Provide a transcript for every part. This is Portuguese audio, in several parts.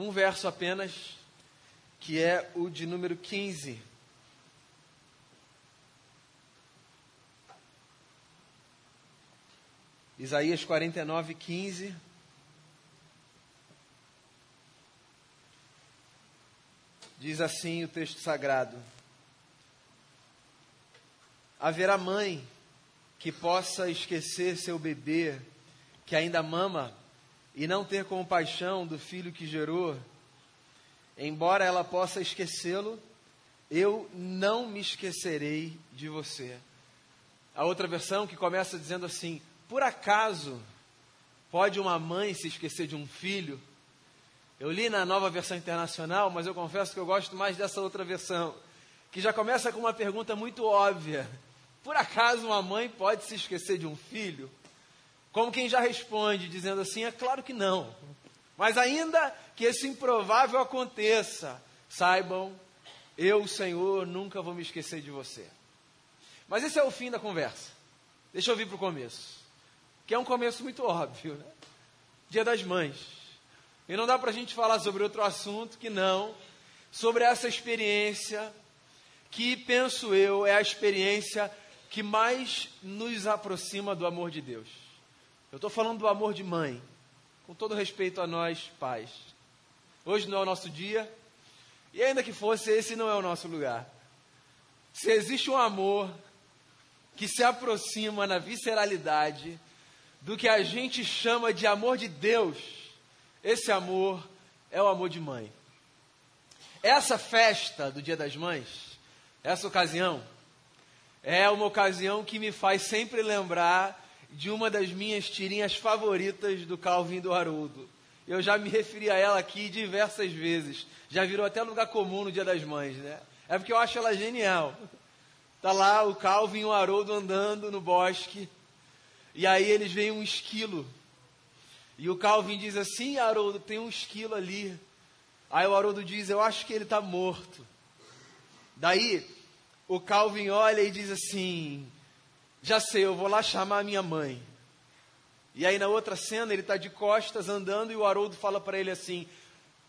um verso apenas, que é o de número 15. Isaías 49, 15. Diz assim o texto sagrado: Haverá mãe que possa esquecer seu bebê que ainda mama e não ter compaixão do filho que gerou, embora ela possa esquecê-lo, eu não me esquecerei de você. A outra versão que começa dizendo assim: Por acaso pode uma mãe se esquecer de um filho? Eu li na nova versão internacional, mas eu confesso que eu gosto mais dessa outra versão, que já começa com uma pergunta muito óbvia: Por acaso uma mãe pode se esquecer de um filho? Como quem já responde, dizendo assim: É claro que não. Mas ainda que esse improvável aconteça, saibam, eu, Senhor, nunca vou me esquecer de você. Mas esse é o fim da conversa. Deixa eu vir para o começo, que é um começo muito óbvio, né? Dia das Mães. E não dá para a gente falar sobre outro assunto que não sobre essa experiência que, penso eu, é a experiência que mais nos aproxima do amor de Deus. Eu estou falando do amor de mãe, com todo respeito a nós, pais. Hoje não é o nosso dia, e ainda que fosse, esse não é o nosso lugar. Se existe um amor que se aproxima na visceralidade do que a gente chama de amor de Deus, esse amor é o amor de mãe. Essa festa do Dia das Mães, essa ocasião, é uma ocasião que me faz sempre lembrar de uma das minhas tirinhas favoritas do Calvin do Haroldo. Eu já me referi a ela aqui diversas vezes. Já virou até lugar comum no Dia das Mães, né? É porque eu acho ela genial. Tá lá o Calvin e o Haroldo andando no bosque. E aí eles veem um esquilo e o Calvin diz assim: Haroldo, tem um esquilo ali. Aí o Haroldo diz: Eu acho que ele está morto. Daí o Calvin olha e diz assim: Já sei, eu vou lá chamar a minha mãe. E aí na outra cena ele está de costas andando e o Haroldo fala para ele assim: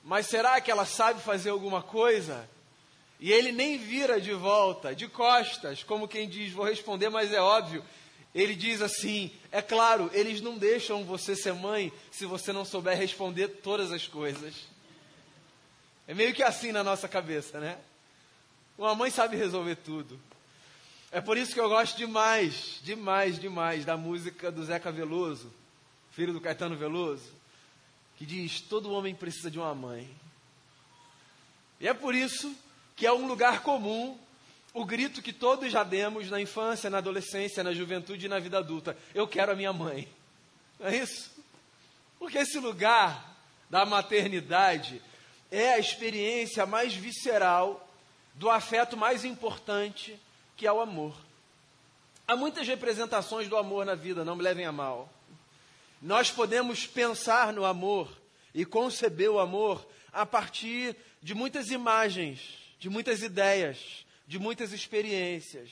Mas será que ela sabe fazer alguma coisa? E ele nem vira de volta, de costas, como quem diz: Vou responder, mas é óbvio. Ele diz assim: é claro, eles não deixam você ser mãe se você não souber responder todas as coisas. É meio que assim na nossa cabeça, né? Uma mãe sabe resolver tudo. É por isso que eu gosto demais, demais, demais da música do Zeca Veloso, filho do Caetano Veloso, que diz: todo homem precisa de uma mãe. E é por isso que é um lugar comum o grito que todos já demos na infância, na adolescência, na juventude e na vida adulta: Eu quero a minha mãe. Não é isso? Porque esse lugar da maternidade é a experiência mais visceral do afeto mais importante, que é o amor. Há muitas representações do amor na vida, não me levem a mal. Nós podemos pensar no amor e conceber o amor a partir de muitas imagens, de muitas ideias, de muitas experiências.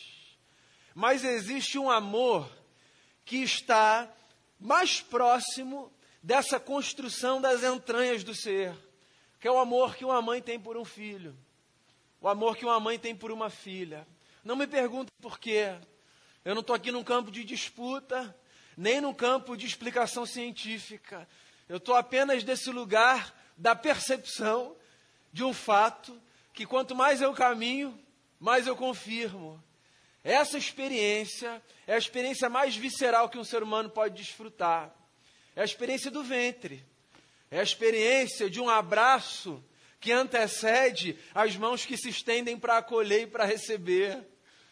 Mas existe um amor que está mais próximo dessa construção das entranhas do ser, que é o amor que uma mãe tem por um filho, o amor que uma mãe tem por uma filha. Não me pergunte por quê. Eu não estou aqui num campo de disputa, nem num campo de explicação científica. Eu estou apenas desse lugar da percepção de um fato que quanto mais eu caminho, mas eu confirmo. Essa experiência é a experiência mais visceral que um ser humano pode desfrutar. É a experiência do ventre. É a experiência de um abraço que antecede as mãos que se estendem para acolher e para receber.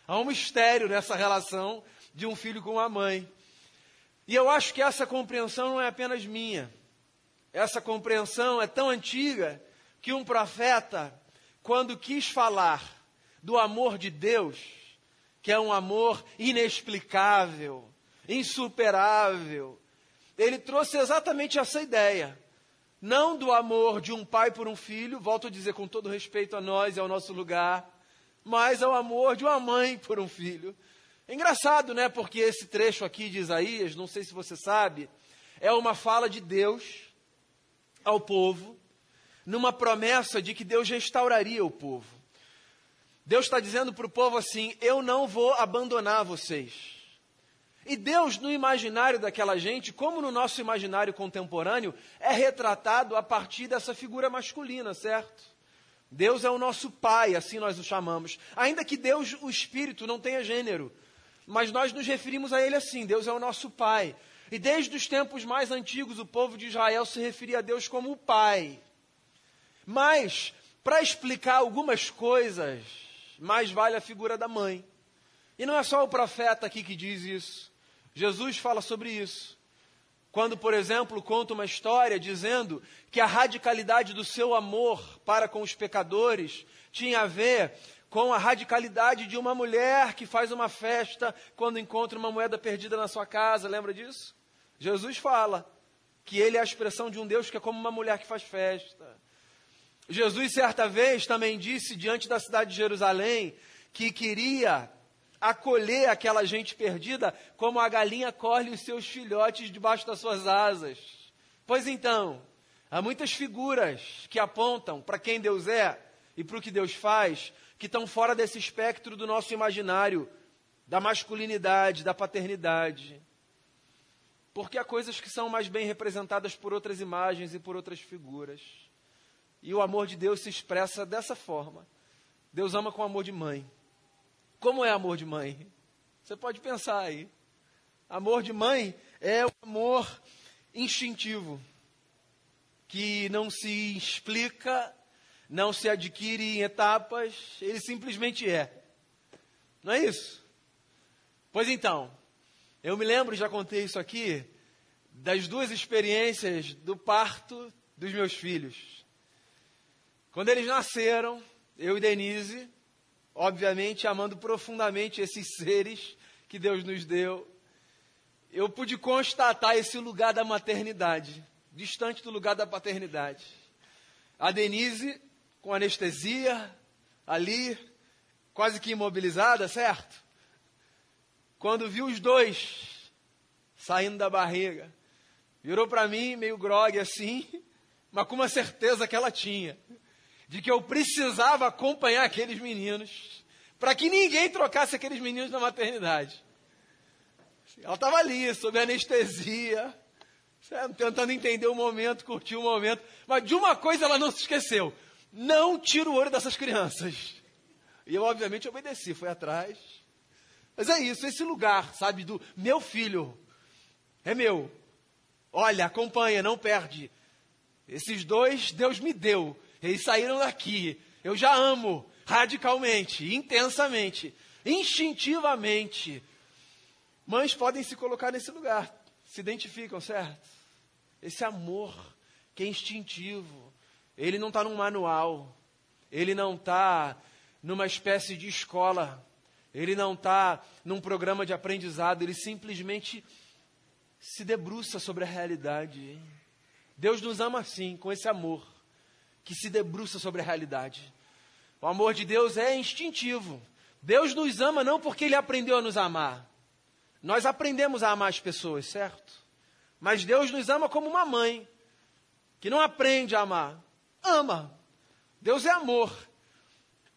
Há um mistério nessa relação de um filho com uma mãe. E eu acho que essa compreensão não é apenas minha. Essa compreensão é tão antiga que um profeta, quando quis falar do amor de Deus, que é um amor inexplicável, insuperável. Ele trouxe exatamente essa ideia. Não do amor de um pai por um filho, volto a dizer com todo respeito a nós e ao nosso lugar, mas ao amor de uma mãe por um filho. É engraçado, né? Porque esse trecho aqui de Isaías, não sei se você sabe, é uma fala de Deus ao povo numa promessa de que Deus restauraria o povo. Deus está dizendo para o povo assim: Eu não vou abandonar vocês. E Deus, no imaginário daquela gente, como no nosso imaginário contemporâneo, é retratado a partir dessa figura masculina, certo? Deus é o nosso Pai, assim nós o chamamos. Ainda que Deus, o Espírito, não tenha gênero. Mas nós nos referimos a Ele assim: Deus é o nosso Pai. E desde os tempos mais antigos, o povo de Israel se referia a Deus como o Pai. Mas, para explicar algumas coisas, mais vale a figura da mãe. E não é só o profeta aqui que diz isso. Jesus fala sobre isso. Quando, por exemplo, conta uma história dizendo que a radicalidade do seu amor para com os pecadores tinha a ver com a radicalidade de uma mulher que faz uma festa quando encontra uma moeda perdida na sua casa, lembra disso? Jesus fala que ele é a expressão de um Deus que é como uma mulher que faz festa. Jesus, certa vez, também disse diante da cidade de Jerusalém que queria acolher aquela gente perdida como a galinha colhe os seus filhotes debaixo das suas asas. Pois então, há muitas figuras que apontam para quem Deus é e para o que Deus faz, que estão fora desse espectro do nosso imaginário, da masculinidade, da paternidade. Porque há coisas que são mais bem representadas por outras imagens e por outras figuras. E o amor de Deus se expressa dessa forma. Deus ama com amor de mãe. Como é amor de mãe? Você pode pensar aí. Amor de mãe é o amor instintivo, que não se explica, não se adquire em etapas, ele simplesmente é. Não é isso? Pois então, eu me lembro, já contei isso aqui, das duas experiências do parto dos meus filhos. Quando eles nasceram, eu e Denise, obviamente amando profundamente esses seres que Deus nos deu, eu pude constatar esse lugar da maternidade, distante do lugar da paternidade. A Denise com anestesia, ali, quase que imobilizada, certo? Quando viu os dois saindo da barriga, virou para mim meio grogue assim, mas com uma certeza que ela tinha de que eu precisava acompanhar aqueles meninos para que ninguém trocasse aqueles meninos na maternidade. Ela estava ali, sob anestesia, tentando entender o momento, curtir o momento, mas de uma coisa ela não se esqueceu: não tira o olho dessas crianças. E eu, obviamente, obedeci, fui atrás. Mas é isso, esse lugar, sabe, do meu filho, é meu. Olha, acompanha, não perde. Esses dois Deus me deu. Eles saíram daqui. Eu já amo radicalmente, intensamente, instintivamente. Mães podem se colocar nesse lugar, se identificam, certo? Esse amor que é instintivo, ele não está num manual, ele não está numa espécie de escola, ele não está num programa de aprendizado, ele simplesmente se debruça sobre a realidade. Deus nos ama assim, com esse amor que se debruça sobre a realidade. O amor de Deus é instintivo. Deus nos ama não porque Ele aprendeu a nos amar. Nós aprendemos a amar as pessoas, certo? Mas Deus nos ama como uma mãe, que não aprende a amar. Ama. Deus é amor.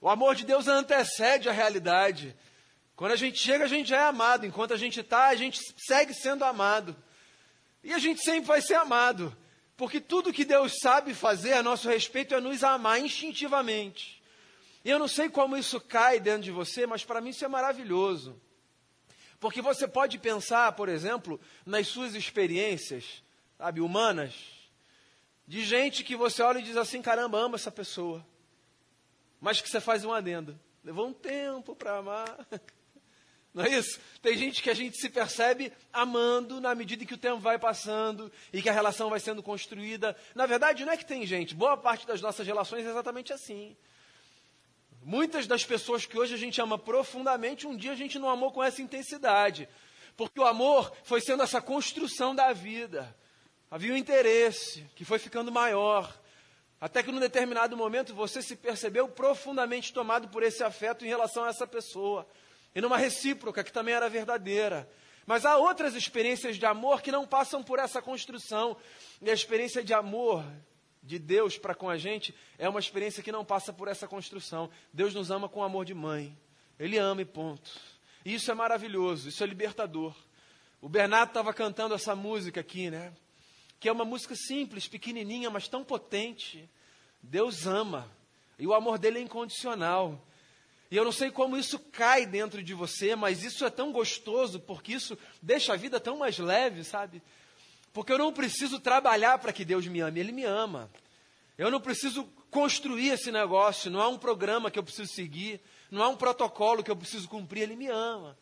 O amor de Deus antecede a realidade. Quando a gente chega, a gente já é amado. Enquanto a gente está, a gente segue sendo amado. E a gente sempre vai ser amado. Porque tudo que Deus sabe fazer a nosso respeito é nos amar instintivamente. E eu não sei como isso cai dentro de você, mas para mim isso é maravilhoso. Porque você pode pensar, por exemplo, nas suas experiências, sabe, humanas, de gente que você olha e diz assim: caramba, ama essa pessoa. Mas que você faz um adendo. Levou um tempo para amar. Não é isso? Tem gente que a gente se percebe amando na medida que o tempo vai passando e que a relação vai sendo construída. Na verdade, não é que tem gente, boa parte das nossas relações é exatamente assim. Muitas das pessoas que hoje a gente ama profundamente, um dia a gente não amou com essa intensidade. Porque o amor foi sendo essa construção da vida. Havia um interesse que foi ficando maior. Até que num determinado momento você se percebeu profundamente tomado por esse afeto em relação a essa pessoa e numa recíproca que também era verdadeira. Mas há outras experiências de amor que não passam por essa construção. E a experiência de amor de Deus para com a gente é uma experiência que não passa por essa construção. Deus nos ama com amor de mãe. Ele ama e ponto. E isso é maravilhoso, isso é libertador. O Bernardo estava cantando essa música aqui, né? Que é uma música simples, pequenininha, mas tão potente. Deus ama. E o amor dele é incondicional. E eu não sei como isso cai dentro de você, mas isso é tão gostoso, porque isso deixa a vida tão mais leve, sabe? Porque eu não preciso trabalhar para que Deus me ame, Ele me ama. Eu não preciso construir esse negócio, não há um programa que eu preciso seguir, não há um protocolo que eu preciso cumprir, Ele me ama.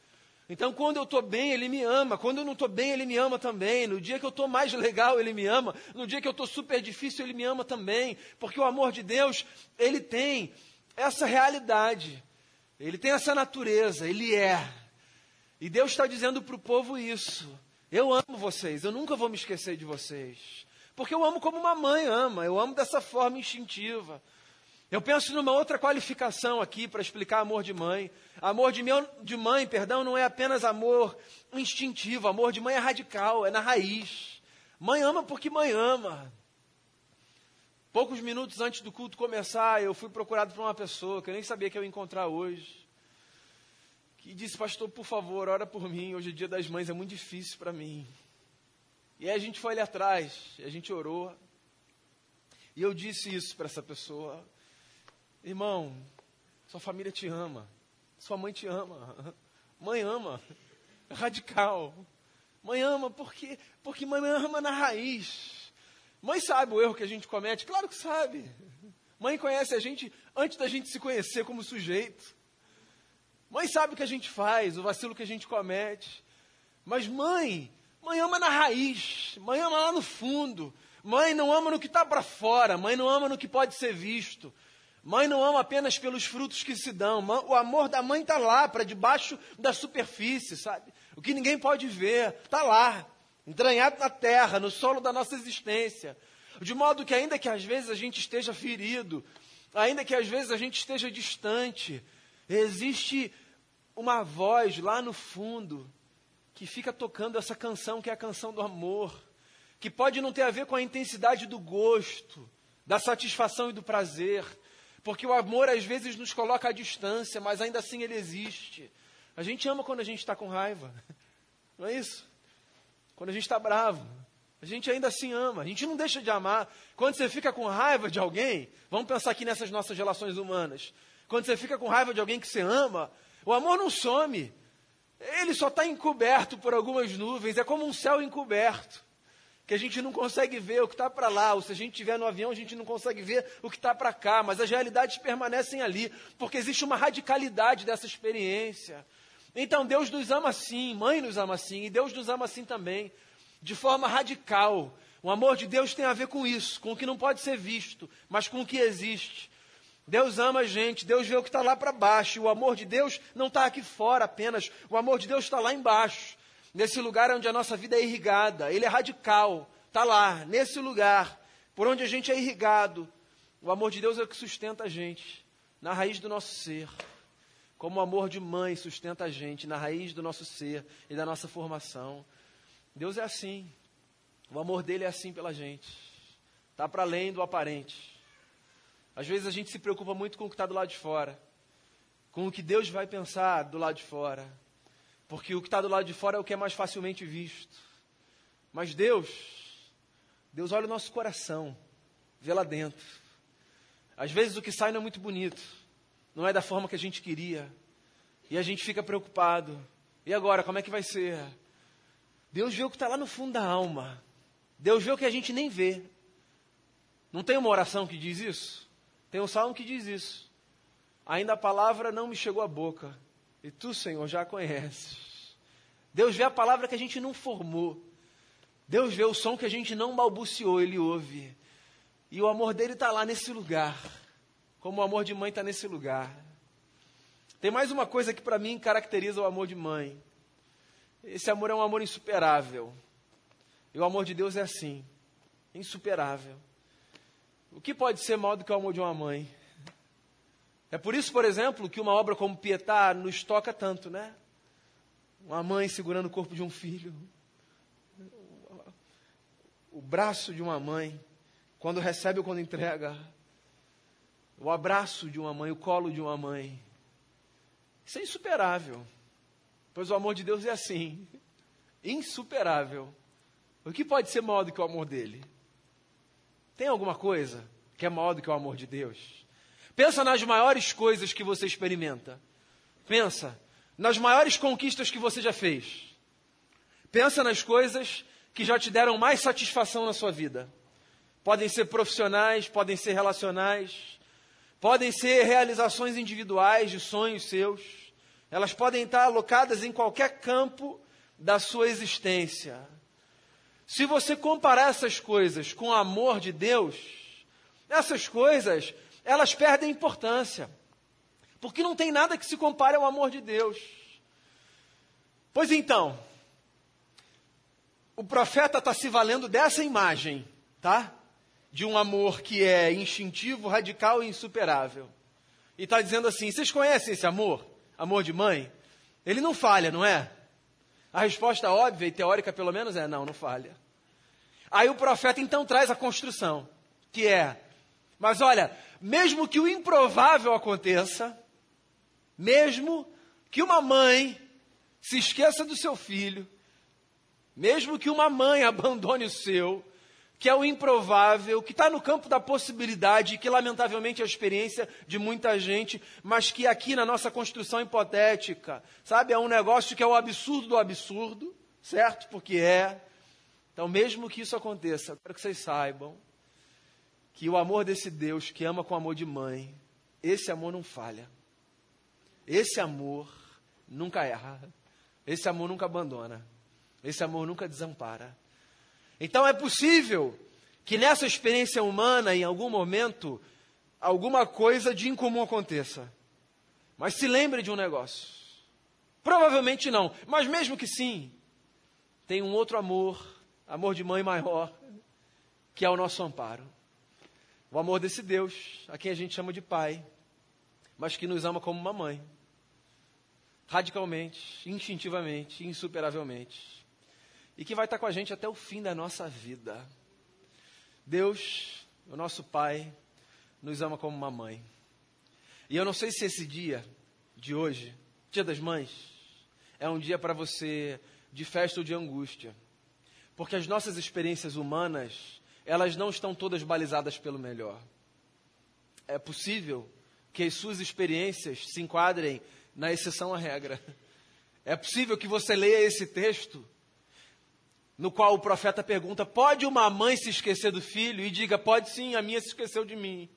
Então, quando eu estou bem, Ele me ama. Quando eu não estou bem, Ele me ama também. No dia que eu estou mais legal, Ele me ama. No dia que eu estou super difícil, Ele me ama também. Porque o amor de Deus, Ele tem essa realidade. Ele tem essa natureza, ele é. E Deus está dizendo para o povo isso. Eu amo vocês, eu nunca vou me esquecer de vocês. Porque eu amo como uma mãe ama, eu amo dessa forma instintiva. Eu penso numa outra qualificação aqui para explicar amor de mãe. Amor de, meu, de mãe, perdão, não é apenas amor instintivo, amor de mãe é radical, é na raiz. Mãe ama porque mãe ama. Poucos minutos antes do culto começar, eu fui procurado por uma pessoa que eu nem sabia que eu ia encontrar hoje. Que disse, pastor, por favor, ora por mim. Hoje é dia das mães, é muito difícil para mim. E aí a gente foi ali atrás, a gente orou. E eu disse isso para essa pessoa: Irmão, sua família te ama. Sua mãe te ama. Mãe ama. Radical. Mãe ama porque, porque mãe ama na raiz. Mãe sabe o erro que a gente comete? Claro que sabe. Mãe conhece a gente antes da gente se conhecer como sujeito. Mãe sabe o que a gente faz, o vacilo que a gente comete. Mas mãe, mãe ama na raiz, mãe ama lá no fundo. Mãe não ama no que está para fora, mãe não ama no que pode ser visto. Mãe não ama apenas pelos frutos que se dão. O amor da mãe está lá, para debaixo da superfície, sabe? O que ninguém pode ver, está lá entranhado na terra, no solo da nossa existência. De modo que, ainda que às vezes a gente esteja ferido, ainda que às vezes a gente esteja distante, existe uma voz lá no fundo que fica tocando essa canção que é a canção do amor, que pode não ter a ver com a intensidade do gosto, da satisfação e do prazer, porque o amor às vezes nos coloca à distância, mas ainda assim ele existe. A gente ama quando a gente está com raiva, não é isso? Quando a gente está bravo. A gente ainda assim ama, a gente não deixa de amar. Quando você fica com raiva de alguém, vamos pensar aqui nessas nossas relações humanas. Quando você fica com raiva de alguém que você ama, o amor não some. Ele só está encoberto por algumas nuvens, é como um céu encoberto, que a gente não consegue ver o que está para lá, ou se a gente estiver no avião, a gente não consegue ver o que está para cá, mas as realidades permanecem ali, porque existe uma radicalidade dessa experiência. Então Deus nos ama assim, mãe nos ama assim, e Deus nos ama assim também, de forma radical. O amor de Deus tem a ver com isso, com o que não pode ser visto, mas com o que existe. Deus ama a gente, Deus vê o que está lá para baixo. O amor de Deus não está aqui fora apenas, o amor de Deus está lá embaixo, nesse lugar onde a nossa vida é irrigada. Ele é radical, está lá, nesse lugar, por onde a gente é irrigado. O amor de Deus é o que sustenta a gente, na raiz do nosso ser como o amor de mãe sustenta a gente na raiz do nosso ser e da nossa formação. Deus é assim. O amor dele é assim pela gente. Está para além do aparente. Às vezes a gente se preocupa muito com o que está do lado de fora, com o que Deus vai pensar do lado de fora, porque o que está do lado de fora é o que é mais facilmente visto. Mas Deus, Deus olha o nosso coração, vê lá dentro. Às vezes o que sai não é muito bonito, não é da forma que a gente queria. E a gente fica preocupado. E agora, como é que vai ser? Deus vê o que está lá no fundo da alma. Deus vê o que a gente nem vê. Não tem uma oração que diz isso? Tem um salmo que diz isso. Ainda a palavra não me chegou à boca. E tu, Senhor, já a conheces. Deus vê a palavra que a gente não formou. Deus vê o som que a gente não balbuciou, Ele ouve. E o amor dele está lá nesse lugar como o amor de mãe está nesse lugar. Tem mais uma coisa que para mim caracteriza o amor de mãe. Esse amor é um amor insuperável. E o amor de Deus é assim, insuperável. O que pode ser maior do que o amor de uma mãe? É por isso, por exemplo, que uma obra como Pietá nos toca tanto, né? Uma mãe segurando o corpo de um filho. O braço de uma mãe quando recebe ou quando entrega, o abraço de uma mãe, o colo de uma mãe. Isso é insuperável, pois o amor de Deus é assim, insuperável. O que pode ser maior do que o amor dele? Tem alguma coisa que é maior do que o amor de Deus? Pensa nas maiores coisas que você experimenta. Pensa nas maiores conquistas que você já fez. Pensa nas coisas que já te deram mais satisfação na sua vida. Podem ser profissionais, podem ser relacionais, podem ser realizações individuais de sonhos seus. Elas podem estar alocadas em qualquer campo da sua existência. Se você comparar essas coisas com o amor de Deus, essas coisas, elas perdem importância. Porque não tem nada que se compare ao amor de Deus. Pois então, o profeta está se valendo dessa imagem, tá? De um amor que é instintivo, radical e insuperável. E está dizendo assim: vocês conhecem esse amor? Amor de mãe? Ele não falha, não é? A resposta óbvia e teórica, pelo menos, é: não, não falha. Aí o profeta então traz a construção, que é: mas olha, mesmo que o improvável aconteça, mesmo que uma mãe se esqueça do seu filho, mesmo que uma mãe abandone o seu, que é o improvável, que está no campo da possibilidade, que lamentavelmente é a experiência de muita gente, mas que aqui na nossa construção hipotética, sabe, é um negócio que é o absurdo do absurdo, certo? Porque é. Então, mesmo que isso aconteça, quero que vocês saibam que o amor desse Deus que ama com amor de mãe, esse amor não falha. Esse amor nunca erra. Esse amor nunca abandona. Esse amor nunca desampara. Então é possível que nessa experiência humana, em algum momento, alguma coisa de incomum aconteça. Mas se lembre de um negócio. Provavelmente não, mas mesmo que sim, tem um outro amor, amor de mãe maior, que é o nosso amparo. O amor desse Deus, a quem a gente chama de Pai, mas que nos ama como uma mãe. Radicalmente, instintivamente, insuperavelmente e que vai estar com a gente até o fim da nossa vida. Deus, o nosso Pai, nos ama como uma mãe. E eu não sei se esse dia de hoje, Dia das Mães, é um dia para você de festa ou de angústia. Porque as nossas experiências humanas, elas não estão todas balizadas pelo melhor. É possível que as suas experiências se enquadrem na exceção à regra. É possível que você leia esse texto no qual o profeta pergunta: pode uma mãe se esquecer do filho? E diga: pode sim, a minha se esqueceu de mim.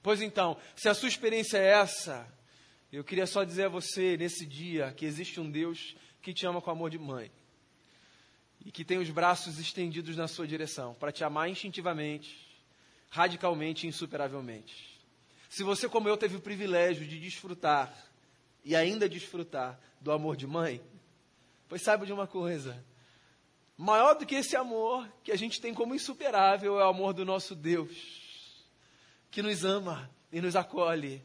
Pois então, se a sua experiência é essa, eu queria só dizer a você nesse dia que existe um Deus que te ama com amor de mãe e que tem os braços estendidos na sua direção para te amar instintivamente, radicalmente e insuperavelmente. Se você, como eu, teve o privilégio de desfrutar e ainda desfrutar do amor de mãe, pois saiba de uma coisa Maior do que esse amor que a gente tem como insuperável é o amor do nosso Deus, que nos ama e nos acolhe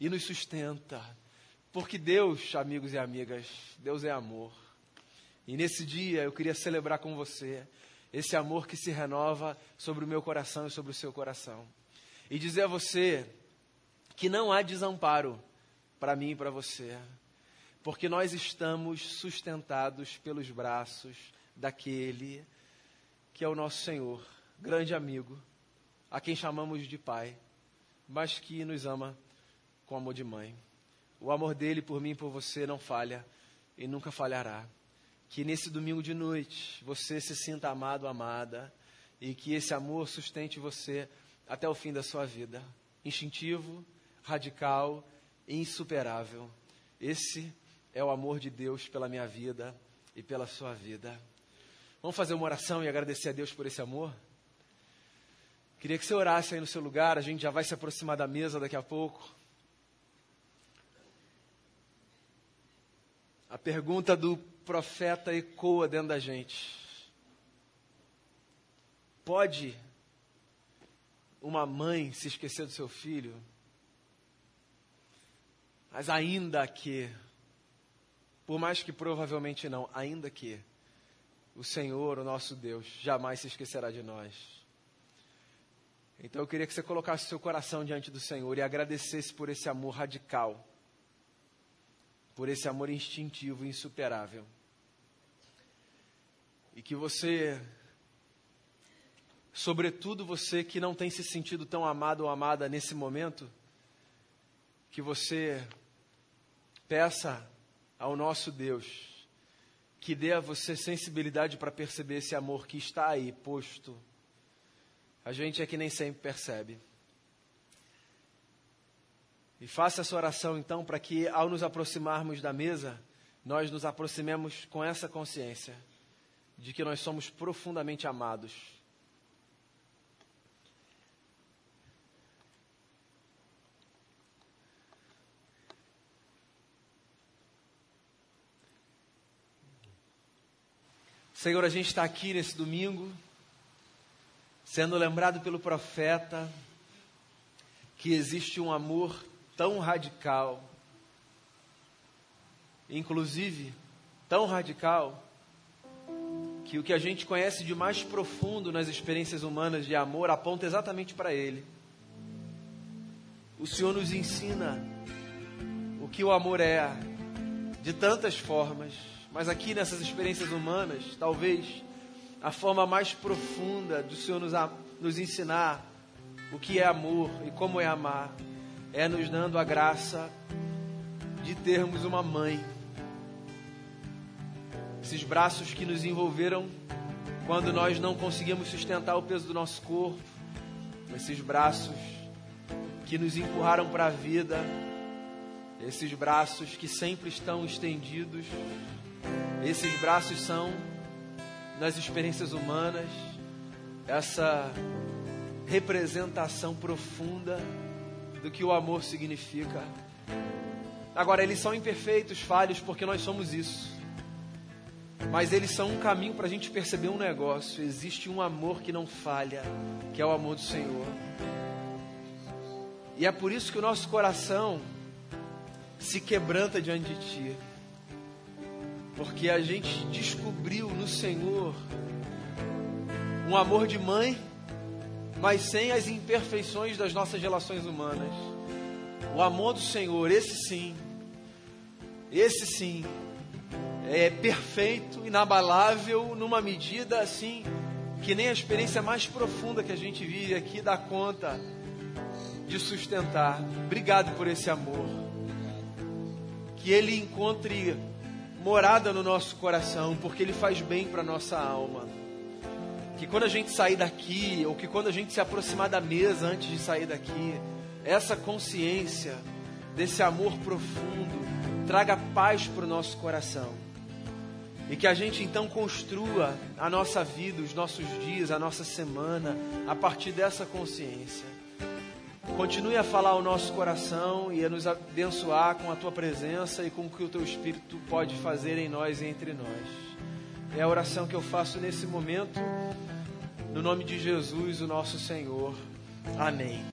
e nos sustenta. Porque Deus, amigos e amigas, Deus é amor. E nesse dia eu queria celebrar com você esse amor que se renova sobre o meu coração e sobre o seu coração. E dizer a você que não há desamparo para mim e para você, porque nós estamos sustentados pelos braços daquele que é o nosso Senhor, grande amigo, a quem chamamos de Pai, mas que nos ama com amor de mãe. O amor dele por mim e por você não falha e nunca falhará. Que nesse domingo de noite você se sinta amado, amada, e que esse amor sustente você até o fim da sua vida. Instintivo, radical e insuperável. Esse é o amor de Deus pela minha vida e pela sua vida. Vamos fazer uma oração e agradecer a Deus por esse amor? Queria que você orasse aí no seu lugar, a gente já vai se aproximar da mesa daqui a pouco. A pergunta do profeta ecoa dentro da gente. Pode uma mãe se esquecer do seu filho? Mas ainda que, por mais que provavelmente não, ainda que, o Senhor, o nosso Deus, jamais se esquecerá de nós. Então eu queria que você colocasse seu coração diante do Senhor e agradecesse por esse amor radical, por esse amor instintivo e insuperável. E que você, sobretudo você que não tem se sentido tão amado ou amada nesse momento, que você peça ao nosso Deus que dê a você sensibilidade para perceber esse amor que está aí posto a gente é que nem sempre percebe. E faça essa oração então para que ao nos aproximarmos da mesa, nós nos aproximemos com essa consciência de que nós somos profundamente amados. Senhor, a gente está aqui nesse domingo sendo lembrado pelo profeta que existe um amor tão radical, inclusive tão radical, que o que a gente conhece de mais profundo nas experiências humanas de amor aponta exatamente para ele. O Senhor nos ensina o que o amor é, de tantas formas, mas aqui nessas experiências humanas, talvez a forma mais profunda do Senhor nos, nos ensinar o que é amor e como é amar, é nos dando a graça de termos uma mãe. Esses braços que nos envolveram quando nós não conseguimos sustentar o peso do nosso corpo, esses braços que nos empurraram para a vida, esses braços que sempre estão estendidos, esses braços são nas experiências humanas, essa representação profunda do que o amor significa. Agora, eles são imperfeitos, falhos, porque nós somos isso. Mas eles são um caminho para a gente perceber um negócio. Existe um amor que não falha, que é o amor do Senhor. E é por isso que o nosso coração se quebranta diante de Ti porque a gente descobriu no Senhor um amor de mãe, mas sem as imperfeições das nossas relações humanas. O amor do Senhor, esse sim, esse sim, é perfeito, inabalável, numa medida assim que nem a experiência mais profunda que a gente vive aqui dá conta de sustentar. Obrigado por esse amor. Que ele encontre morada no nosso coração, porque Ele faz bem para nossa alma. Que quando a gente sair daqui, ou que quando a gente se aproximar da mesa antes de sair daqui, essa consciência desse amor profundo traga paz para o nosso coração. E que a gente então construa a nossa vida, os nossos dias, a nossa semana, a partir dessa consciência. Continue a falar ao nosso coração e a nos abençoar com a tua presença e com o que o teu Espírito pode fazer em nós e entre nós. É a oração que eu faço nesse momento, no nome de Jesus, o nosso Senhor. Amém.